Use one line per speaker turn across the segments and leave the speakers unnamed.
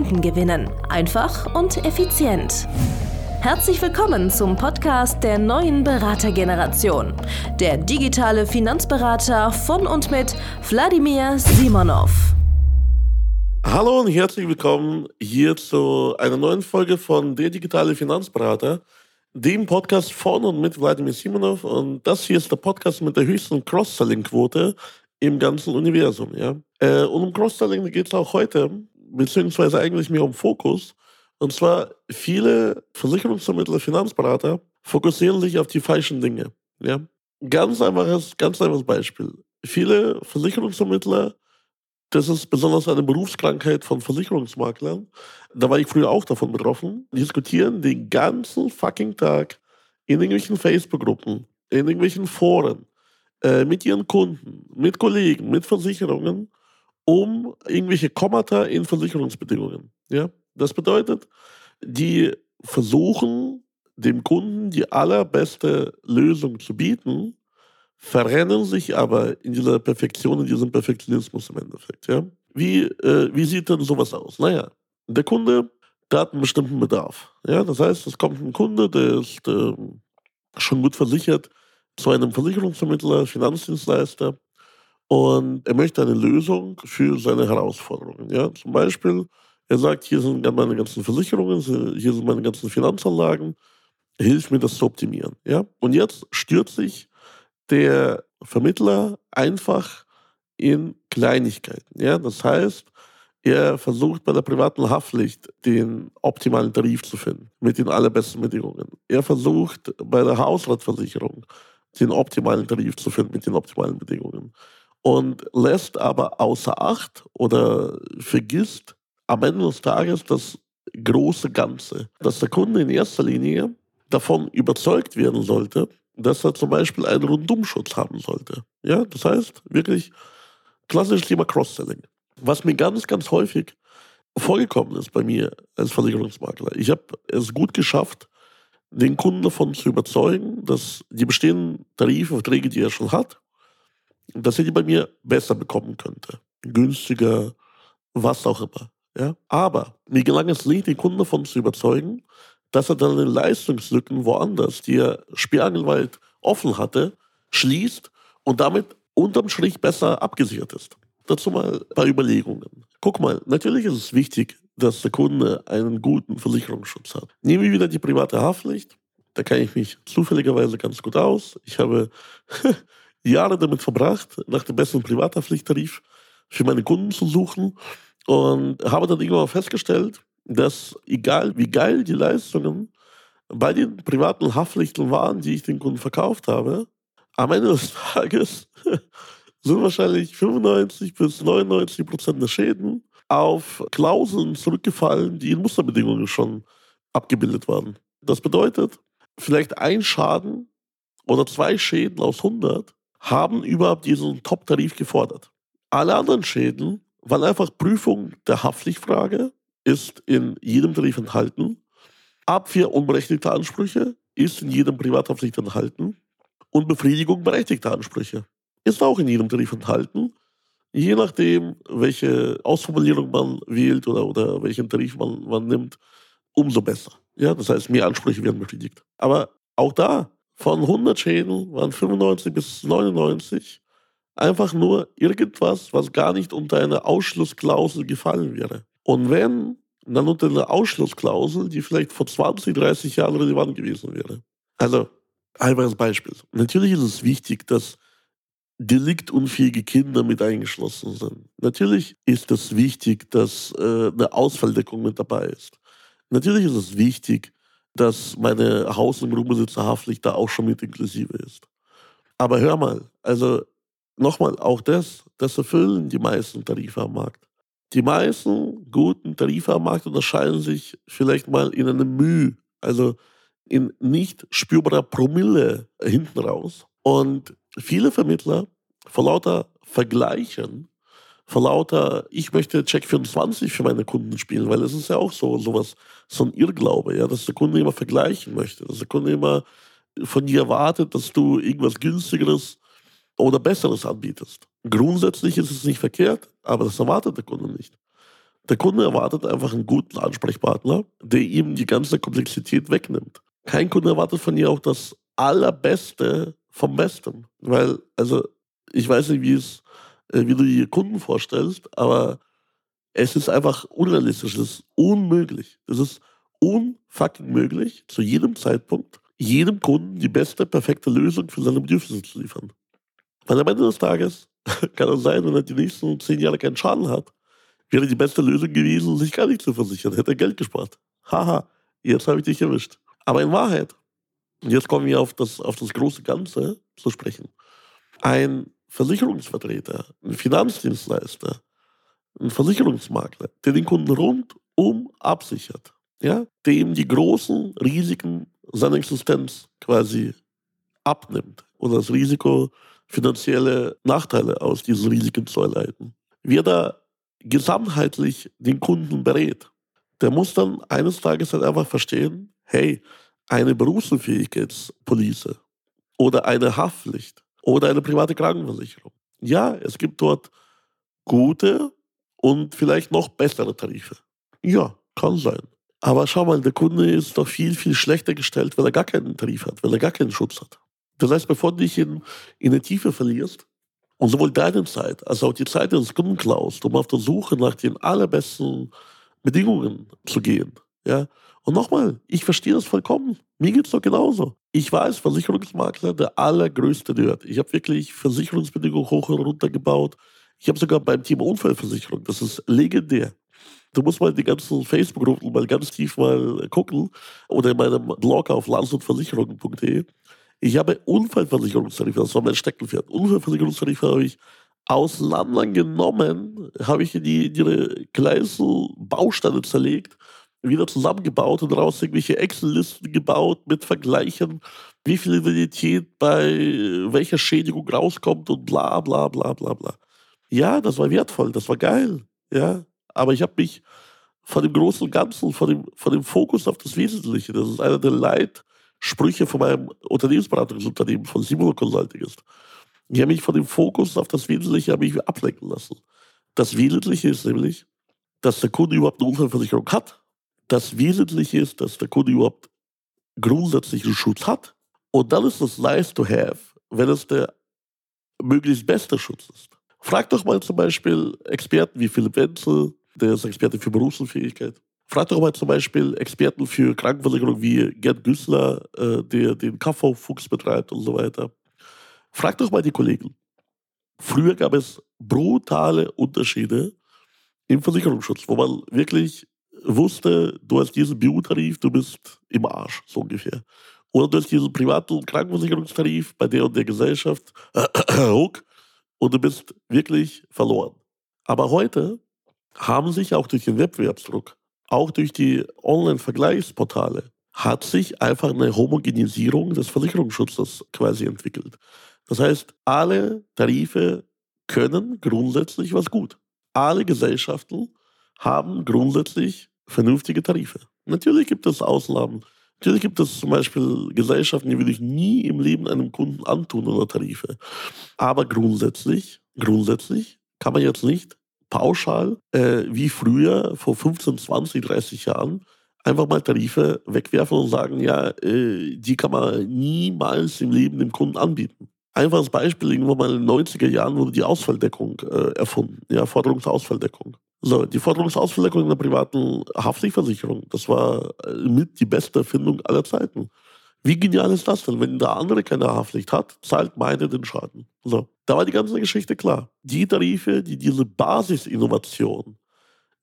Kunden gewinnen. Einfach und effizient. Herzlich willkommen zum Podcast der neuen Beratergeneration. Der digitale Finanzberater von und mit Wladimir Simonov.
Hallo und herzlich willkommen hier zu einer neuen Folge von Der digitale Finanzberater, dem Podcast von und mit Wladimir Simonov. Und das hier ist der Podcast mit der höchsten Cross-Selling-Quote im ganzen Universum. Ja? Äh, und um Cross-Selling geht es auch heute beziehungsweise eigentlich mehr um Fokus. Und zwar viele Versicherungsvermittler, Finanzberater fokussieren sich auf die falschen Dinge. Ja? Ganz einfaches, ganz einfaches Beispiel. Viele Versicherungsvermittler, das ist besonders eine Berufskrankheit von Versicherungsmaklern, da war ich früher auch davon betroffen, diskutieren den ganzen fucking Tag in irgendwelchen Facebook-Gruppen, in irgendwelchen Foren, äh, mit ihren Kunden, mit Kollegen, mit Versicherungen um irgendwelche Kommata in Versicherungsbedingungen. Ja? Das bedeutet, die versuchen, dem Kunden die allerbeste Lösung zu bieten, verrennen sich aber in dieser Perfektion, in diesem Perfektionismus im Endeffekt. Ja? Wie, äh, wie sieht denn sowas aus? Naja, der Kunde, der hat einen bestimmten Bedarf. Ja? Das heißt, es kommt ein Kunde, der ist äh, schon gut versichert zu einem Versicherungsvermittler, Finanzdienstleister und er möchte eine Lösung für seine Herausforderungen. Ja? Zum Beispiel, er sagt, hier sind meine ganzen Versicherungen, hier sind meine ganzen Finanzanlagen, hilf mir das zu optimieren. Ja? Und jetzt stürzt sich der Vermittler einfach in Kleinigkeiten. Ja? Das heißt, er versucht bei der privaten Haftpflicht den optimalen Tarif zu finden, mit den allerbesten Bedingungen. Er versucht bei der Hausratversicherung den optimalen Tarif zu finden, mit den optimalen Bedingungen und lässt aber außer Acht oder vergisst am Ende des Tages das große Ganze, dass der Kunde in erster Linie davon überzeugt werden sollte, dass er zum Beispiel einen Rundumschutz haben sollte. Ja, das heißt wirklich klassisches Thema Cross-Selling. Was mir ganz, ganz häufig vorgekommen ist bei mir als Versicherungsmakler. Ich habe es gut geschafft, den Kunden davon zu überzeugen, dass die bestehenden Tarifverträge, die er schon hat, dass er die bei mir besser bekommen könnte. Günstiger, was auch immer. Ja? Aber mir gelang es nicht, den Kunden davon zu überzeugen, dass er dann Leistungslücken woanders, die er sperrangelweit offen hatte, schließt und damit unterm Strich besser abgesichert ist. Dazu mal ein paar Überlegungen. Guck mal, natürlich ist es wichtig, dass der Kunde einen guten Versicherungsschutz hat. Nehmen wir wieder die private Haftpflicht. Da kenne ich mich zufälligerweise ganz gut aus. Ich habe Jahre damit verbracht, nach dem besten Privathaftpflichttarif für meine Kunden zu suchen und habe dann irgendwann festgestellt, dass egal wie geil die Leistungen bei den privaten Haftpflichten waren, die ich den Kunden verkauft habe, am Ende des Tages sind wahrscheinlich 95 bis 99 Prozent der Schäden auf Klauseln zurückgefallen, die in Musterbedingungen schon abgebildet waren. Das bedeutet, vielleicht ein Schaden oder zwei Schäden aus 100 haben überhaupt diesen Top-Tarif gefordert. Alle anderen Schäden waren einfach Prüfung der Haftpflichtfrage, ist in jedem Tarif enthalten. Abwehr unberechtigter Ansprüche ist in jedem Privathaftpflicht enthalten. Und Befriedigung berechtigter Ansprüche ist auch in jedem Tarif enthalten. Je nachdem, welche Ausformulierung man wählt oder, oder welchen Tarif man, man nimmt, umso besser. Ja, das heißt, mehr Ansprüche werden befriedigt. Aber auch da von 100 Schäden waren 95 bis 99 einfach nur irgendwas, was gar nicht unter eine Ausschlussklausel gefallen wäre. Und wenn, dann unter eine Ausschlussklausel, die vielleicht vor 20, 30 Jahren relevant gewesen wäre. Also, einfaches Beispiel. Natürlich ist es wichtig, dass deliktunfähige Kinder mit eingeschlossen sind. Natürlich ist es wichtig, dass äh, eine Ausfalldeckung mit dabei ist. Natürlich ist es wichtig, dass meine Haus- und Grundbesitzerhaftpflicht da auch schon mit inklusive ist. Aber hör mal, also nochmal, auch das, das erfüllen die meisten Tarife am Markt. Die meisten guten Tarife am Markt unterscheiden sich vielleicht mal in einem Mühe, also in nicht spürbarer Promille hinten raus. Und viele Vermittler vor lauter Vergleichen, vor lauter, ich möchte Check 24 für meine Kunden spielen, weil es ist ja auch so sowas, so ein Irrglaube, ja, dass der Kunde immer vergleichen möchte, dass der Kunde immer von dir erwartet, dass du irgendwas günstigeres oder besseres anbietest. Grundsätzlich ist es nicht verkehrt, aber das erwartet der Kunde nicht. Der Kunde erwartet einfach einen guten Ansprechpartner, der ihm die ganze Komplexität wegnimmt. Kein Kunde erwartet von dir auch das Allerbeste vom Besten. Weil, also, ich weiß nicht, wie es, wie du die Kunden vorstellst, aber es ist einfach unrealistisch, es ist unmöglich. Es ist unfucking möglich, zu jedem Zeitpunkt jedem Kunden die beste, perfekte Lösung für seine Bedürfnisse zu liefern. Weil am Ende des Tages kann es sein, wenn er die nächsten zehn Jahre keinen Schaden hat, wäre die beste Lösung gewesen, sich gar nicht zu versichern, hätte er Geld gespart. Haha, jetzt habe ich dich erwischt. Aber in Wahrheit, und jetzt kommen wir auf das, auf das große Ganze zu sprechen, ein Versicherungsvertreter, ein Finanzdienstleister, ein Versicherungsmakler, der den Kunden rundum absichert, ja, dem die großen Risiken seiner Existenz quasi abnimmt und das Risiko finanzielle Nachteile aus diesen Risiken zu erleiden. Wer da gesamtheitlich den Kunden berät, der muss dann eines Tages halt einfach verstehen, hey, eine Berufsunfähigkeitspolice oder eine Haftpflicht oder eine private Krankenversicherung. Ja, es gibt dort gute und vielleicht noch bessere Tarife. Ja, kann sein. Aber schau mal, der Kunde ist doch viel, viel schlechter gestellt, weil er gar keinen Tarif hat, weil er gar keinen Schutz hat. Das heißt, bevor du dich in, in der Tiefe verlierst und sowohl deine Zeit als auch die Zeit des Kunden klaust, um auf der Suche nach den allerbesten Bedingungen zu gehen, ja. Und nochmal, ich verstehe das vollkommen. Mir geht es doch genauso. Ich als Versicherungsmakler der allergrößte Nerd. Ich habe wirklich Versicherungsbedingungen hoch und runter gebaut. Ich habe sogar beim Thema Unfallversicherung, das ist legendär. Du musst mal die ganzen Facebook-Gruppen mal ganz tief mal gucken oder in meinem Blog auf landsundversicherungen.de. Ich habe Unfallversicherungstarife, das war mein Steckenpferd. Unfallversicherungstarife habe ich auseinandergenommen, habe ich in, die, in ihre kleinsten Bausteine zerlegt, wieder zusammengebaut und daraus irgendwelche Excel-Listen gebaut mit Vergleichen, wie viel Invalidität bei welcher Schädigung rauskommt und bla bla bla bla bla. Ja, das war wertvoll, das war geil. Ja, aber ich habe mich von dem großen Ganzen, von dem, von dem Fokus auf das Wesentliche, das ist einer der Leitsprüche von meinem Unternehmensberatungsunternehmen, von Simon Consulting ist. Ich habe mich von dem Fokus auf das Wesentliche mich ablenken lassen. Das Wesentliche ist nämlich, dass der Kunde überhaupt eine Unfallversicherung hat. Das Wesentliche ist, dass der Kunde überhaupt grundsätzlichen Schutz hat. Und dann ist es nice to have, wenn es der möglichst beste Schutz ist. Frag doch mal zum Beispiel Experten wie Philipp Wenzel, der ist Experte für Berufsunfähigkeit. Frag doch mal zum Beispiel Experten für Krankenversicherung wie Gerd Güssler, äh, der den KV-Fuchs betreibt und so weiter. Frag doch mal die Kollegen. Früher gab es brutale Unterschiede im Versicherungsschutz, wo man wirklich wusste, du hast diesen BU-Tarif, du bist im Arsch, so ungefähr. Oder du hast diesen privaten Krankenversicherungstarif bei der und der Gesellschaft, und du bist wirklich verloren. Aber heute haben sich auch durch den Wettbewerbsdruck, auch durch die Online-Vergleichsportale, hat sich einfach eine Homogenisierung des Versicherungsschutzes quasi entwickelt. Das heißt, alle Tarife können grundsätzlich was gut. Alle Gesellschaften haben grundsätzlich vernünftige Tarife. Natürlich gibt es Ausnahmen. Natürlich gibt es zum Beispiel Gesellschaften, die würde ich nie im Leben einem Kunden antun oder Tarife. Aber grundsätzlich, grundsätzlich kann man jetzt nicht pauschal, äh, wie früher, vor 15, 20, 30 Jahren, einfach mal Tarife wegwerfen und sagen, ja, äh, die kann man niemals im Leben dem Kunden anbieten. Einfaches Beispiel, irgendwo mal in den 90er Jahren wurde die Ausfalldeckung äh, erfunden, ja, Forderungsausfalldeckung. So, die Forderungsausfalldeckung in der privaten Haftpflichtversicherung, das war äh, mit die beste Erfindung aller Zeiten. Wie genial ist das denn? Wenn der andere keine Haftpflicht hat, zahlt meine den Schaden. So, da war die ganze Geschichte klar. Die Tarife, die diese Basisinnovation,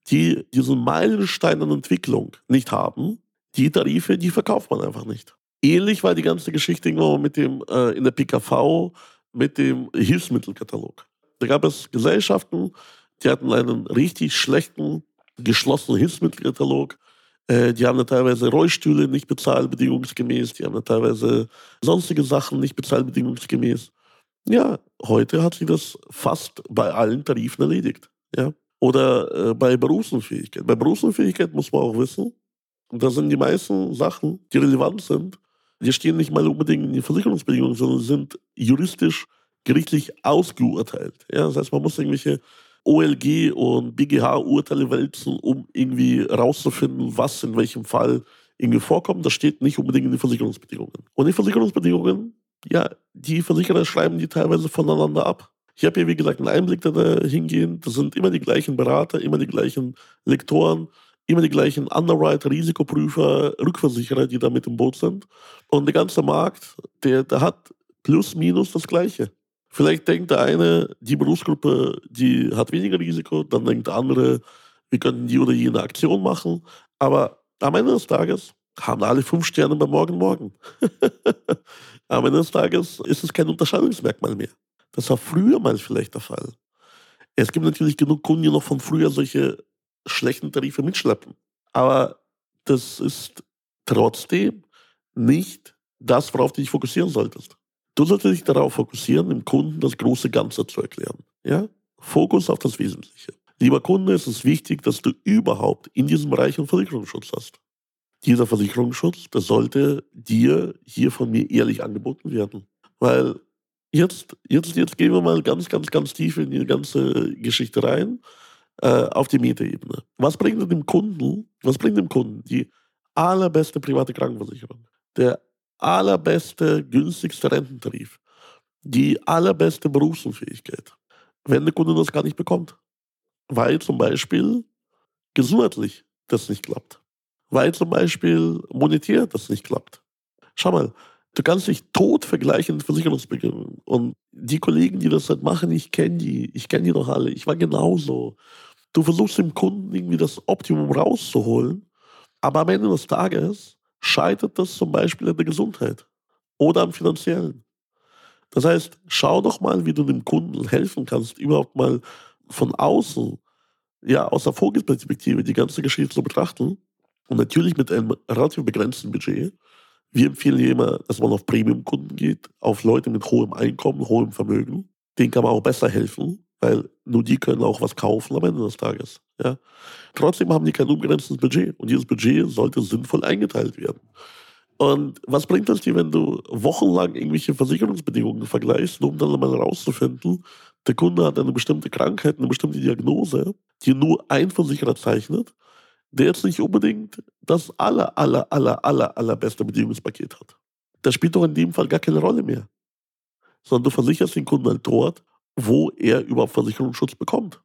die diesen Meilenstein an Entwicklung nicht haben, die Tarife, die verkauft man einfach nicht. Ähnlich war die ganze Geschichte mit dem, äh, in der PKV mit dem Hilfsmittelkatalog. Da gab es Gesellschaften, Die hatten einen richtig schlechten, geschlossenen Hilfsmittelkatalog. Äh, die haben teilweise Rollstühle nicht bezahlt, bedingungsgemäß. Die haben teilweise sonstige Sachen nicht bezahlt, bedingungsgemäß. Ja, heute hat sich das fast bei allen Tarifen erledigt. Ja. Oder äh, bei Berufsunfähigkeit. Bei Berufsunfähigkeit muss man auch wissen, da sind die meisten Sachen, die relevant sind, die stehen nicht mal unbedingt in den Versicherungsbedingungen, sondern sind juristisch gerichtlich ausgeurteilt. Ja, das heißt, man muss irgendwelche OLG und BGH-Urteile wälzen, um irgendwie rauszufinden, was in welchem Fall irgendwie vorkommt. Das steht nicht unbedingt in den Versicherungsbedingungen. Und die Versicherungsbedingungen, ja, die Versicherer schreiben die teilweise voneinander ab. Ich habe hier, wie gesagt, einen Einblick da hingehen. Das sind immer die gleichen Berater, immer die gleichen Lektoren, immer die gleichen Underwriter, Risikoprüfer, Rückversicherer, die da mit im Boot sind. Und der ganze Markt, der, der hat plus minus das Gleiche. Vielleicht denkt der eine, die Berufsgruppe, die hat weniger Risiko, dann denkt der andere, wir könnten die oder jene Aktion machen. Aber am Ende des Tages haben alle fünf Sterne bei Morgen Morgen. am Ende des Tages ist es kein Unterscheidungsmerkmal mehr. Das war früher mal vielleicht der Fall. Es gibt natürlich genug Kunden, die noch von früher solche schlechten Tarife mitschleppen. Aber das ist trotzdem nicht das, worauf du dich fokussieren solltest. Du solltest dich darauf fokussieren, dem Kunden das große Ganze zu erklären. Ja? Fokus auf das Wesentliche. Lieber Kunde, es ist wichtig, dass du überhaupt in diesem Bereich einen Versicherungsschutz hast. Dieser Versicherungsschutz, das sollte dir hier von mir ehrlich angeboten werden. Weil jetzt, jetzt, jetzt gehen wir mal ganz, ganz, ganz tief in die ganze Geschichte rein, äh, auf die Metaebene. Was bringt dem Kunden, was bringt dem Kunden die allerbeste private Krankenversicherung, der allerbeste, günstigste Rententarif, die allerbeste Berufsunfähigkeit, wenn der Kunde das gar nicht bekommt? Weil zum Beispiel gesundheitlich das nicht klappt. Weil zum Beispiel monetär das nicht klappt. Schau mal, Du kannst dich tot vergleichen in Versicherungsbedingungen. Und die Kollegen, die das halt machen, ich kenne die. Ich kenne die doch alle. Ich war genauso. Du versuchst dem Kunden irgendwie das Optimum rauszuholen. Aber am Ende des Tages scheitert das zum Beispiel an der Gesundheit oder am finanziellen. Das heißt, schau doch mal, wie du dem Kunden helfen kannst, überhaupt mal von außen, ja, aus der Vogelperspektive die ganze Geschichte zu betrachten. Und natürlich mit einem relativ begrenzten Budget. Wir empfehlen hier immer, dass man auf Premium-Kunden geht, auf Leute mit hohem Einkommen, hohem Vermögen. Denen kann man auch besser helfen, weil nur die können auch was kaufen am Ende des Tages. Ja? Trotzdem haben die kein unbegrenztes Budget und dieses Budget sollte sinnvoll eingeteilt werden. Und was bringt das dir, wenn du wochenlang irgendwelche Versicherungsbedingungen vergleichst, nur um dann mal herauszufinden, der Kunde hat eine bestimmte Krankheit, eine bestimmte Diagnose, die nur ein Versicherer zeichnet der jetzt nicht unbedingt das aller, aller, aller, aller, allerbeste Bedingungspaket hat. Das spielt doch in dem Fall gar keine Rolle mehr. Sondern du versicherst den Kunden halt dort, wo er überhaupt Versicherungsschutz bekommt.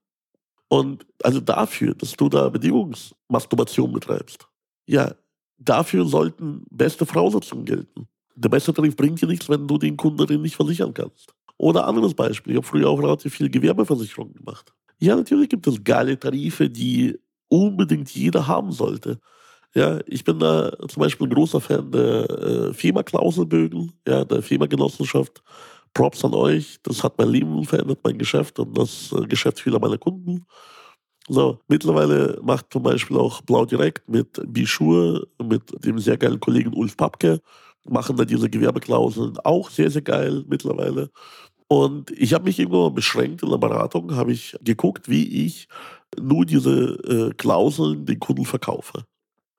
Und also dafür, dass du da Bedingungsmasturbation betreibst, ja, dafür sollten beste Voraussetzungen gelten. Der beste Tarif bringt dir nichts, wenn du den Kunden nicht versichern kannst. Oder anderes Beispiel, ich habe früher auch relativ viel Gewerbeversicherung gemacht. Ja, natürlich gibt es geile Tarife, die unbedingt jeder haben sollte. Ja, ich bin da zum Beispiel ein großer Fan der äh, FEMA-Klauselbögen, ja, der FEMA-Genossenschaft. Props an euch. Das hat mein Leben verändert, mein Geschäft und das äh, Geschäft vieler meiner Kunden. So, mittlerweile macht zum Beispiel auch Blau Direkt mit Bischur, mit dem sehr geilen Kollegen Ulf Papke, machen da diese Gewerbeklauseln auch sehr, sehr geil mittlerweile. Und ich habe mich irgendwann beschränkt in der Beratung, habe ich geguckt, wie ich nur diese äh, Klauseln den Kunden verkaufe.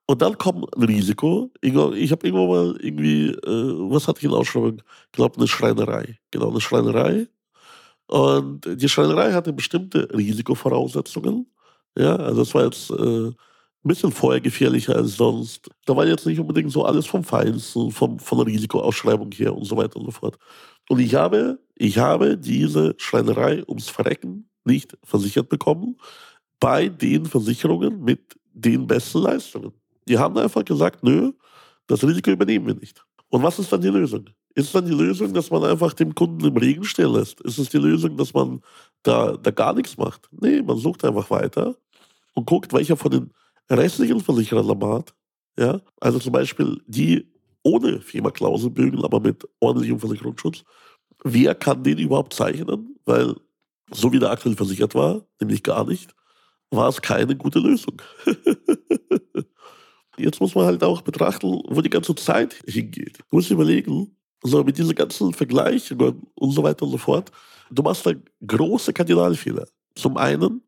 Und dann kommt ein Risiko. Ich, ich habe irgendwann mal irgendwie, äh, was hatte ich in Ausschreibung? Ich glaube, eine Schreinerei. Genau, eine Schreinerei. Und die Schreinerei hatte bestimmte Risikovoraussetzungen. Ja, also das war jetzt äh, ein bisschen vorher gefährlicher als sonst. Da war jetzt nicht unbedingt so alles vom Feinsten, vom, von der Risikoausschreibung her und so weiter und so fort. Und ich habe, ich habe diese Schreinerei ums Verrecken nicht versichert bekommen bei den Versicherungen mit den besten Leistungen. Die haben einfach gesagt, nö, das Risiko übernehmen wir nicht. Und was ist dann die Lösung? Ist dann die Lösung, dass man einfach dem Kunden im Regen stehen lässt? Ist es die Lösung, dass man da, da gar nichts macht? Nee, man sucht einfach weiter und guckt, welcher von den restlichen Versicherern Lamar ja, also zum Beispiel die ohne FEMA-Klauselbögen, aber mit ordentlichem Versicherungsschutz, wer kann den überhaupt zeichnen? Weil so wie der aktuell versichert war, nämlich gar nicht, war es keine gute Lösung. Jetzt muss man halt auch betrachten, wo die ganze Zeit hingeht. Du musst überlegen, so mit diesen ganzen Vergleichen und so weiter und so fort, du machst da große Kardinalfehler. Zum einen,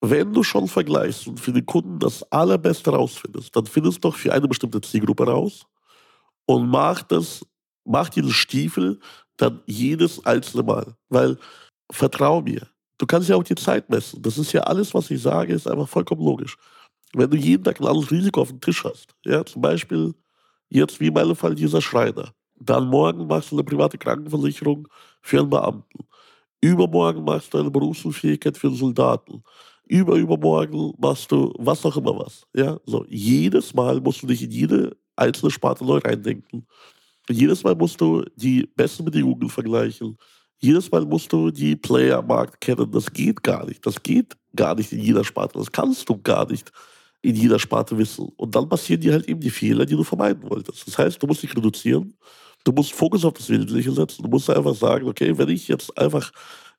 wenn du schon vergleichst und für den Kunden das Allerbeste rausfindest, dann findest du doch für eine bestimmte Zielgruppe raus und mach das, mach diesen Stiefel dann jedes einzelne Mal. Weil, vertrau mir, du kannst ja auch die Zeit messen. Das ist ja alles, was ich sage, ist einfach vollkommen logisch. Wenn du jeden Tag ein anderes Risiko auf dem Tisch hast, ja, zum Beispiel jetzt wie in meinem Fall dieser Schreiner, dann morgen machst du eine private Krankenversicherung für einen Beamten. Übermorgen machst du eine Berufsunfähigkeit für einen Soldaten. Überübermorgen machst du was auch immer was. Ja? So, jedes Mal musst du dich in jede einzelne Sparte neu reindenken. Jedes Mal musst du die besten Bedingungen vergleichen. Jedes Mal musst du die Player am Markt kennen. Das geht gar nicht. Das geht gar nicht in jeder Sparte. Das kannst du gar nicht in jeder Sparte wissen. Und dann passieren dir halt eben die Fehler, die du vermeiden wolltest. Das heißt, du musst dich reduzieren. Du musst Fokus auf das Wesentliche setzen. Du musst einfach sagen, okay, wenn ich jetzt einfach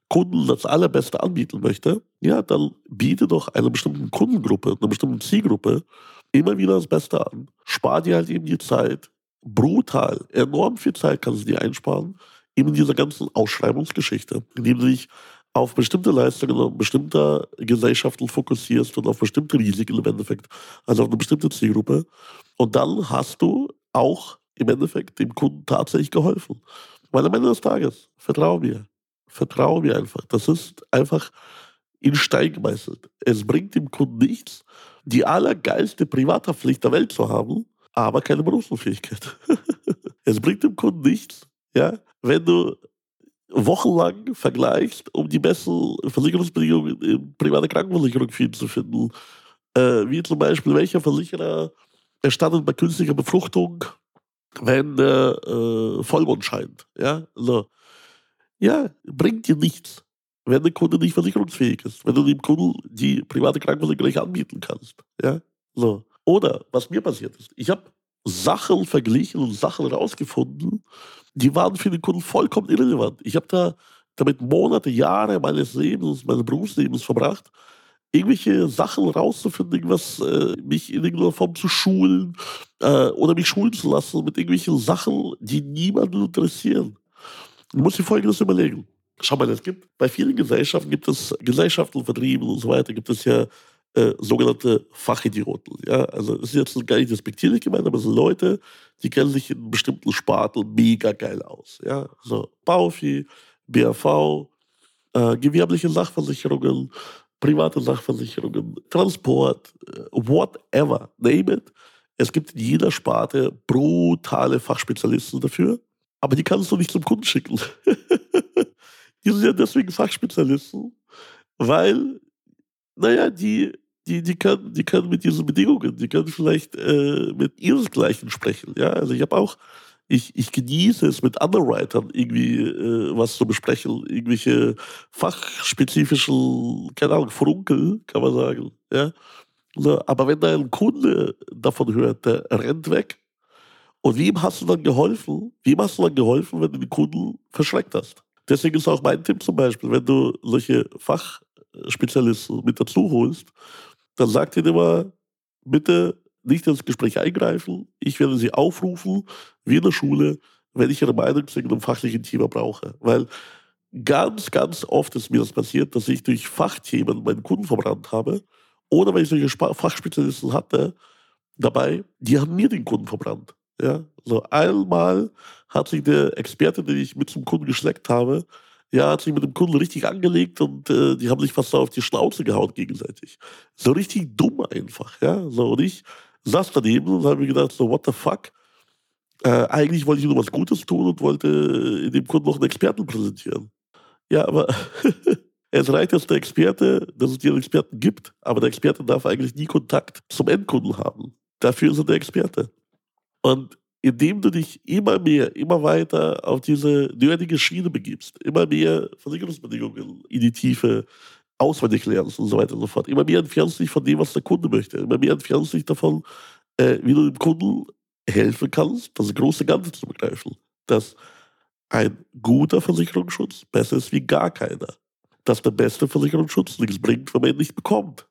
Kunden das Allerbeste anbieten möchte, ja, dann biete doch einer bestimmten Kundengruppe, einer bestimmten Zielgruppe immer wieder das Beste an. Spar dir halt eben die Zeit. Brutal, enorm viel Zeit kannst du dir einsparen, eben in dieser ganzen Ausschreibungsgeschichte, indem du dich auf bestimmte Leistungen bestimmter Gesellschaften fokussierst und auf bestimmte Risiken im Endeffekt, also auf eine bestimmte Zielgruppe. Und dann hast du auch im Endeffekt dem Kunden tatsächlich geholfen. Weil am Ende des Tages, vertrau mir, vertrau mir einfach, das ist einfach in Stein gemeißelt. Es bringt dem Kunden nichts, die allergeilste Privathaftpflicht der Welt zu haben, aber keine Berufsunfähigkeit. es bringt dem Kunden nichts, ja, wenn du wochenlang vergleichst, um die besten Versicherungsbedingungen in private Krankenversicherung zu finden. Äh, wie zum Beispiel, welcher Versicherer erstattet bei künstlicher Befruchtung, wenn der äh, Vollmond scheint. Ja? So. ja, bringt dir nichts, wenn der Kunde nicht versicherungsfähig ist, wenn du dem Kunden die private Krankenversicherung nicht anbieten kannst. Ja? So. Oder was mir passiert ist, ich habe Sachen verglichen und Sachen rausgefunden, die waren für den Kunden vollkommen irrelevant. Ich habe da damit Monate, Jahre meines Lebens, meines Berufslebens verbracht, irgendwelche Sachen rauszufinden, irgendwas, äh, mich in irgendeiner Form zu schulen äh, oder mich schulen zu lassen mit irgendwelchen Sachen, die niemanden interessieren. Du musst dir Folgendes überlegen. Schau mal, es gibt bei vielen Gesellschaften gibt es Gesellschaften, Vertrieben und so weiter, gibt es ja äh, sogenannte Fachidioten. Ja? Also das ist jetzt gar nicht respektierlich gemeint, aber es sind Leute, die kennen sich in bestimmten Sparten mega geil aus. Ja? So Baufi, BAV, äh, gewerbliche Sachversicherungen, private Sachversicherungen, Transport, äh, whatever, name it. Es gibt in jeder Sparte brutale Fachspezialisten dafür, aber die kannst du nicht zum Kunden schicken. die sind ja deswegen Fachspezialisten, weil naja, die, die, die, können, die können mit diesen Bedingungen, die können vielleicht äh, mit ihresgleichen sprechen. Ja? Also ich habe auch, ich, ich genieße es mit Underwritern irgendwie äh, was zu besprechen, irgendwelche fachspezifischen, keine Ahnung, Frunkel, kann man sagen. Ja? So, aber wenn da ein Kunde davon hört, der rennt weg. Und wem hast du dann geholfen? Wem hast du dann geholfen, wenn du den Kunden verschreckt hast? Deswegen ist auch mein Tipp zum Beispiel, wenn du solche Fach, Spezialisten mit dazu holst, dann sagt ihr immer, bitte nicht ins Gespräch eingreifen. Ich werde sie aufrufen, wie in der Schule, wenn ich ihre Meinung zu einem fachlichen Thema brauche. Weil ganz, ganz oft ist mir das passiert, dass ich durch Fachthemen meinen Kunden verbrannt habe oder weil ich solche Fachspezialisten hatte dabei, die haben mir den Kunden verbrannt. Ja, so einmal hat sich der Experte, den ich mit zum Kunden geschleckt habe, ja, hat sich mit dem Kunden richtig angelegt und äh, die haben sich fast auf die Schnauze gehauen gegenseitig. So richtig dumm einfach, ja. So, und ich saß daneben und habe mir gedacht, so, what the fuck? Äh, eigentlich wollte ich nur was Gutes tun und wollte äh, dem Kunden noch einen Experten präsentieren. Ja, aber es reicht, dass der Experte, dass es einen Experten gibt, aber der Experte darf eigentlich nie Kontakt zum Endkunden haben. Dafür ist er der Experte. Und indem du dich immer mehr, immer weiter auf diese nötige Schiene begibst, immer mehr Versicherungsbedingungen in die Tiefe auswendig lernst und so weiter und so fort. Immer mehr entfernst dich von dem, was der Kunde möchte. Immer mehr entfernst dich davon, äh, wie du dem Kunden helfen kannst, das große Ganze zu begreifen. Dass ein guter Versicherungsschutz besser ist wie gar keiner. dass der beste Versicherungsschutz nichts bringt, wenn man ihn nicht bekommt.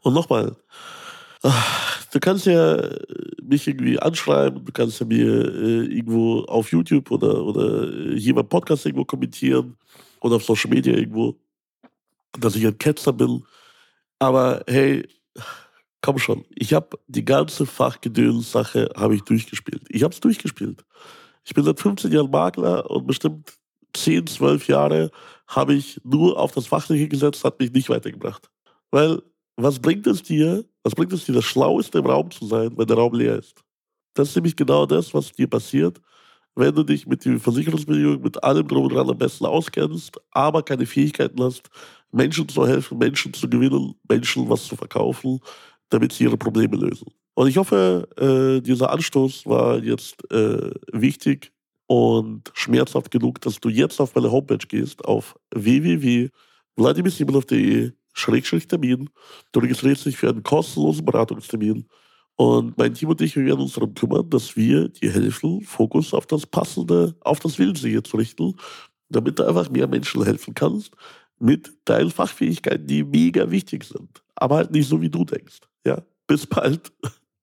Und nochmal, du kannst ja mich irgendwie anschreiben, du kannst ja mir äh, irgendwo auf YouTube oder, oder hier beim Podcast irgendwo kommentieren oder auf Social Media irgendwo, dass ich ein Ketzer bin. Aber hey, komm schon, ich habe die ganze Fachgedöns-Sache habe ich durchgespielt. Ich habe es durchgespielt. Ich bin seit 15 Jahren Makler und bestimmt 10, 12 Jahre habe ich nur auf das Fachliche gesetzt, hat mich nicht weitergebracht. Weil was bringt es dir, was bringt es dir, das Schlaueste im Raum zu sein, wenn der Raum leer ist? Das ist nämlich genau das, was dir passiert, wenn du dich mit den Versicherungsbedingungen, mit allem drum und dran am besten auskennst, aber keine Fähigkeiten hast, Menschen zu helfen, Menschen zu gewinnen, Menschen was zu verkaufen, damit sie ihre Probleme lösen. Und ich hoffe, äh, dieser Anstoß war jetzt äh, wichtig und schmerzhaft genug, dass du jetzt auf meine Homepage gehst, auf www.vladimirsimonov.de Termin. Du registrierst dich für einen kostenlosen Beratungstermin. Und mein Team und ich, wir werden uns darum kümmern, dass wir dir helfen, Fokus auf das Passende, auf das Willensige zu richten, damit du einfach mehr Menschen helfen kannst mit deinen Fachfähigkeiten, die mega wichtig sind. Aber halt nicht so, wie du denkst. Ja, bis bald.